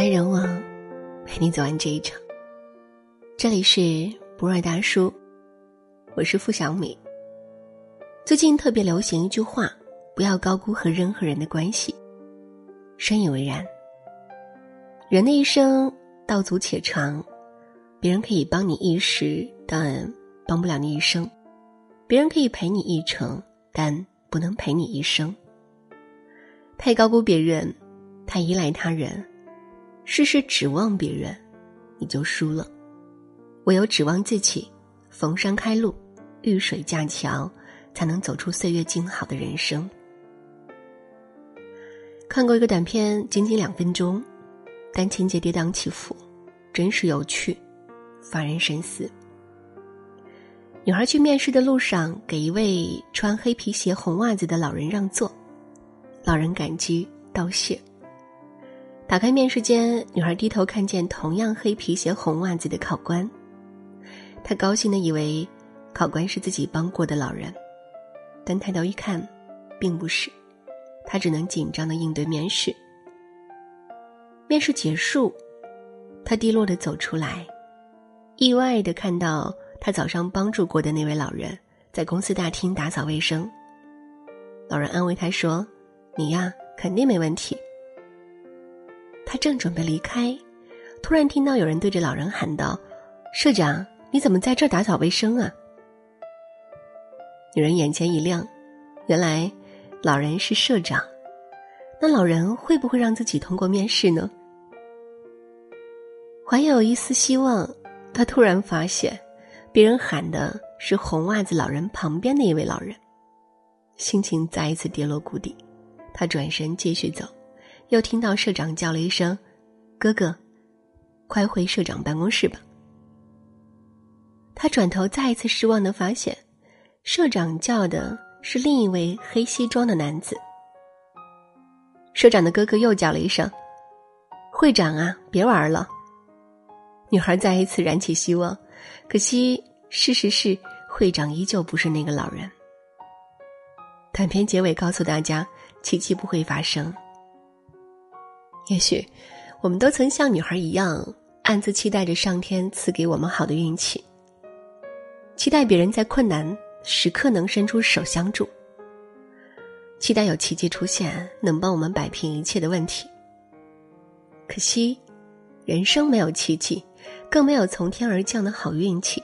来人往，陪你走完这一场。这里是不二大叔，我是付小米。最近特别流行一句话：不要高估和任何人的关系。深以为然。人的一生道阻且长，别人可以帮你一时，但帮不了你一生；别人可以陪你一程，但不能陪你一生。太高估别人，太依赖他人，事事指望别人，你就输了。唯有指望自己，逢山开路，遇水架桥，才能走出岁月静好的人生。看过一个短片，仅仅两分钟，但情节跌宕起伏，真实有趣，发人深思。女孩去面试的路上，给一位穿黑皮鞋、红袜子的老人让座。老人感激道谢。打开面试间，女孩低头看见同样黑皮鞋、红袜子的考官，她高兴的以为考官是自己帮过的老人，但抬头一看，并不是，她只能紧张的应对面试。面试结束，她低落的走出来，意外的看到她早上帮助过的那位老人在公司大厅打扫卫生。老人安慰她说。你呀，肯定没问题。他正准备离开，突然听到有人对着老人喊道：“社长，你怎么在这打扫卫生啊？”女人眼前一亮，原来老人是社长。那老人会不会让自己通过面试呢？怀有一丝希望，他突然发现，别人喊的是红袜子老人旁边的一位老人，心情再一次跌落谷底。他转身继续走，又听到社长叫了一声：“哥哥，快回社长办公室吧。”他转头再一次失望的发现，社长叫的是另一位黑西装的男子。社长的哥哥又叫了一声：“会长啊，别玩了。”女孩再一次燃起希望，可惜事实是，会长依旧不是那个老人。短片结尾告诉大家。奇迹不会发生。也许，我们都曾像女孩一样，暗自期待着上天赐给我们好的运气，期待别人在困难时刻能伸出手相助，期待有奇迹出现，能帮我们摆平一切的问题。可惜，人生没有奇迹，更没有从天而降的好运气。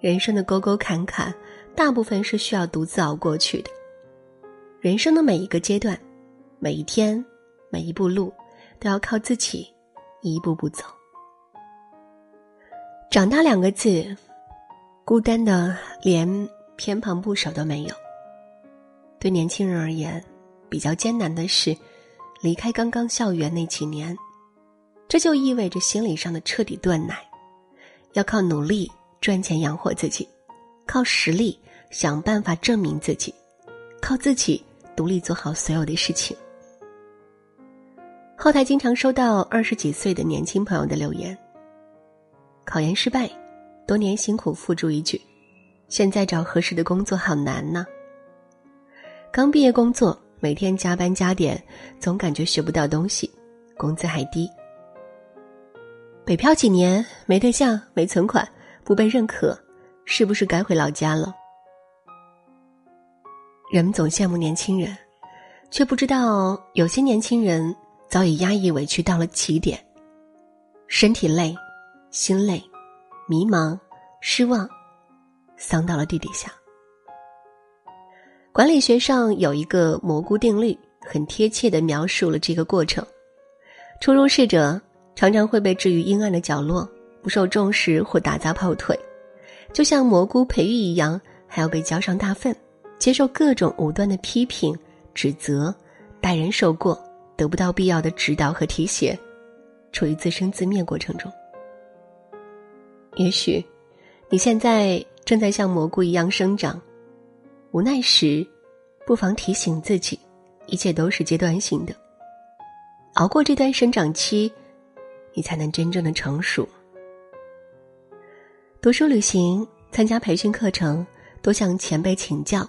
人生的沟沟坎坎，大部分是需要独自熬过去的。人生的每一个阶段，每一天，每一步路，都要靠自己一步步走。长大两个字，孤单的连偏旁部首都没有。对年轻人而言，比较艰难的是离开刚刚校园那几年，这就意味着心理上的彻底断奶，要靠努力赚钱养活自己，靠实力想办法证明自己。靠自己独立做好所有的事情。后台经常收到二十几岁的年轻朋友的留言：考研失败，多年辛苦付诸一炬，现在找合适的工作好难呢。刚毕业工作，每天加班加点，总感觉学不到东西，工资还低。北漂几年，没对象，没存款，不被认可，是不是该回老家了？人们总羡慕年轻人，却不知道有些年轻人早已压抑委屈到了极点，身体累，心累，迷茫，失望，丧到了地底下。管理学上有一个蘑菇定律，很贴切的描述了这个过程：初入世者常常会被置于阴暗的角落，不受重视或打杂跑腿，就像蘑菇培育一样，还要被浇上大粪。接受各种无端的批评、指责，待人受过，得不到必要的指导和提携，处于自生自灭过程中。也许，你现在正在像蘑菇一样生长，无奈时，不妨提醒自己，一切都是阶段性的。熬过这段生长期，你才能真正的成熟。读书、旅行、参加培训课程，多向前辈请教。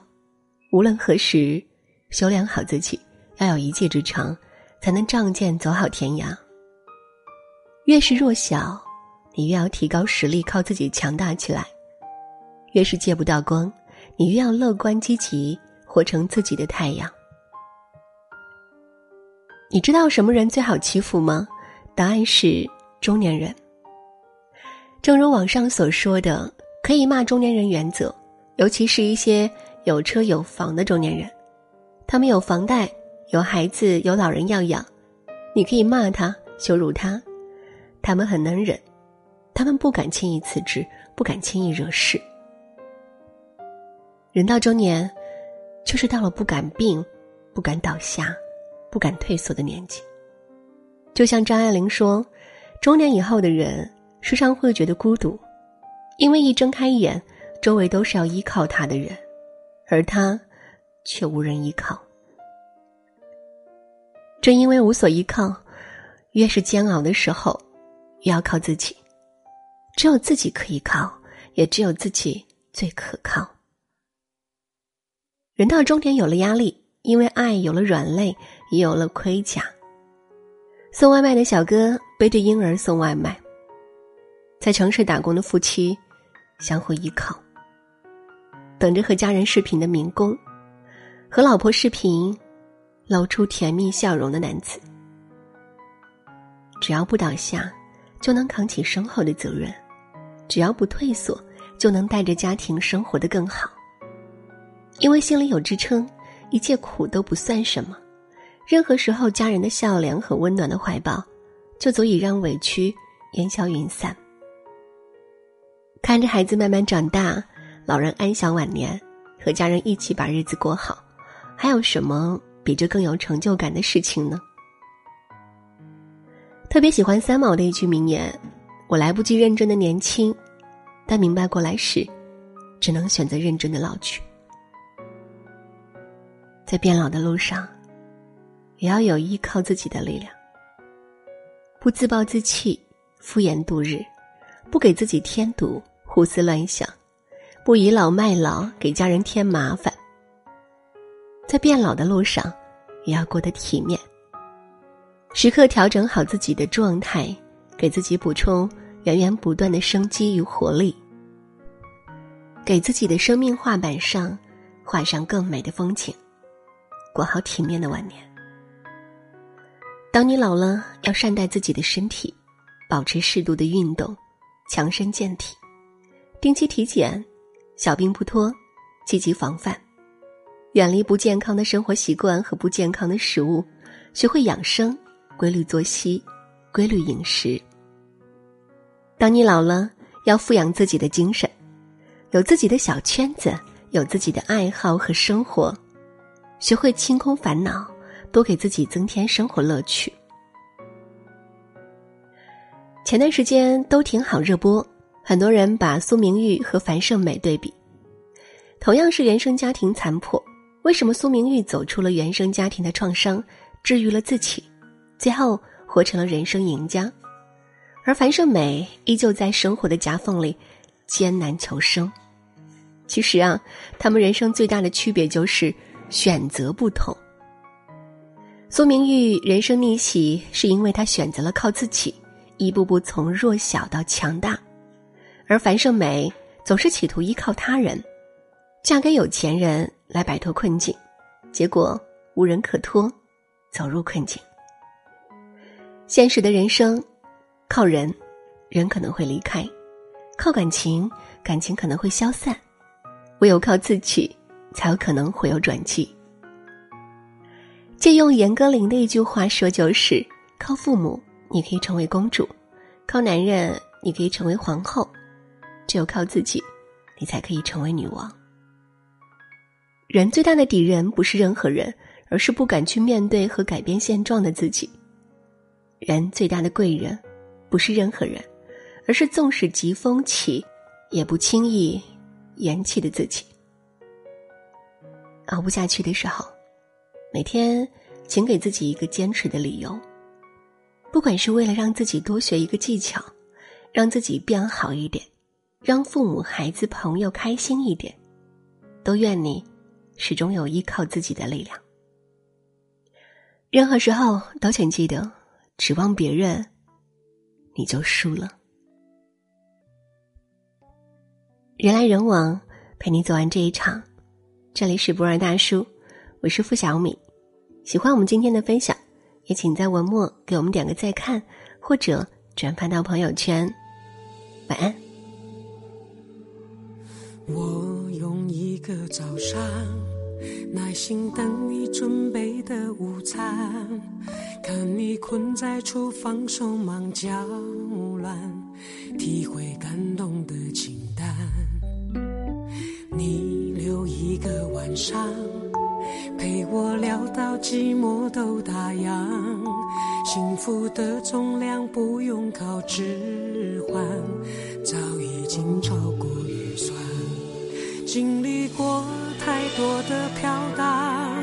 无论何时，修炼好自己，要有一技之长，才能仗剑走好天涯。越是弱小，你越要提高实力，靠自己强大起来；越是借不到光，你越要乐观积极，活成自己的太阳。你知道什么人最好欺负吗？答案是中年人。正如网上所说的，可以骂中年人原则，尤其是一些有车有房的中年人，他们有房贷、有孩子、有老人要养，你可以骂他、羞辱他。他们很能忍，他们不敢轻易辞职，不敢轻易惹事。人到中年，就是到了不敢病、不敢倒下、不敢退缩的年纪。就像张爱玲说：“中年以后的人，时常会觉得孤独，因为一睁开眼，周围都是要依靠他的人，而他却无人依靠。正因为无所依靠，越是煎熬的时候。”越要靠自己，只有自己可以靠，也只有自己最可靠。人到中年有了压力，因为爱有了软肋，也有了盔甲。送外卖的小哥背着婴儿送外卖，在城市打工的夫妻相互依靠，等着和家人视频的民工，和老婆视频露出甜蜜笑容的男子，只要不倒下。就能扛起身后的责任，只要不退缩，就能带着家庭生活的更好。因为心里有支撑，一切苦都不算什么。任何时候，家人的笑脸和温暖的怀抱，就足以让委屈烟消云散。看着孩子慢慢长大，老人安享晚年，和家人一起把日子过好，还有什么比这更有成就感的事情呢？特别喜欢三毛的一句名言：“我来不及认真的年轻，但明白过来时，只能选择认真的老去。”在变老的路上，也要有依靠自己的力量，不自暴自弃、敷衍度日，不给自己添堵、胡思乱想，不倚老卖老给家人添麻烦。在变老的路上，也要过得体面。时刻调整好自己的状态，给自己补充源源不断的生机与活力，给自己的生命画板上画上更美的风景，过好体面的晚年。当你老了，要善待自己的身体，保持适度的运动，强身健体，定期体检，小病不拖，积极防范，远离不健康的生活习惯和不健康的食物，学会养生。规律作息，规律饮食。当你老了，要富养自己的精神，有自己的小圈子，有自己的爱好和生活，学会清空烦恼，多给自己增添生活乐趣。前段时间都挺好热播，很多人把苏明玉和樊胜美对比，同样是原生家庭残破，为什么苏明玉走出了原生家庭的创伤，治愈了自己？最后活成了人生赢家，而樊胜美依旧在生活的夹缝里艰难求生。其实啊，他们人生最大的区别就是选择不同。苏明玉人生逆袭，是因为她选择了靠自己，一步步从弱小到强大；而樊胜美总是企图依靠他人，嫁给有钱人来摆脱困境，结果无人可托，走入困境。现实的人生，靠人，人可能会离开；靠感情，感情可能会消散；唯有靠自己，才有可能会有转机。借用严歌苓的一句话说，就是：靠父母，你可以成为公主；靠男人，你可以成为皇后；只有靠自己，你才可以成为女王。人最大的敌人不是任何人，而是不敢去面对和改变现状的自己。人最大的贵人，不是任何人，而是纵使疾风起，也不轻易言弃的自己。熬不下去的时候，每天请给自己一个坚持的理由。不管是为了让自己多学一个技巧，让自己变好一点，让父母、孩子、朋友开心一点，都愿你始终有依靠自己的力量。任何时候都请记得。指望别人，你就输了。人来人往，陪你走完这一场。这里是博尔大叔，我是付小米。喜欢我们今天的分享，也请在文末给我们点个再看，或者转发到朋友圈。晚安。我用一个早上耐心等你准备的午餐，看你困在厨房手忙脚乱，体会感动的情淡。你留一个晚上陪我聊到寂寞都打烊，幸福的重量不用靠指环，早已经超。经历过太多的飘荡，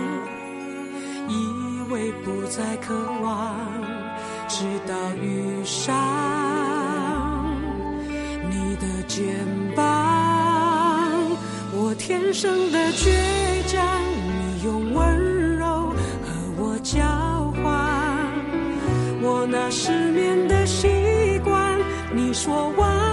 以为不再渴望，直到遇上你的肩膀。我天生的倔强，你用温柔和我交换。我那失眠的习惯，你说晚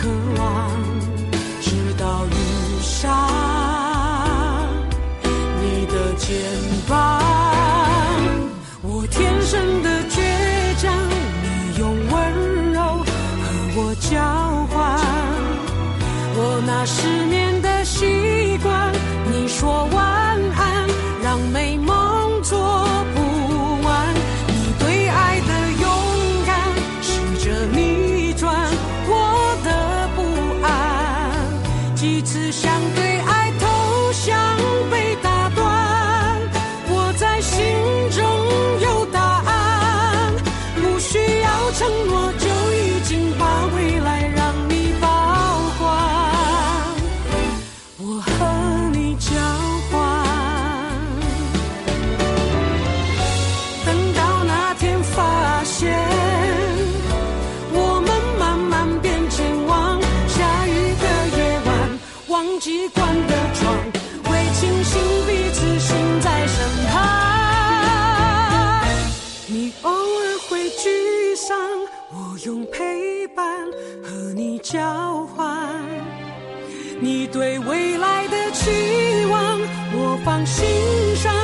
渴望，直到遇上你的肩膀。我天生的倔强，你用温柔和我。交换我那失眠的习惯，你说完交换。你对未来的期望，我放心上。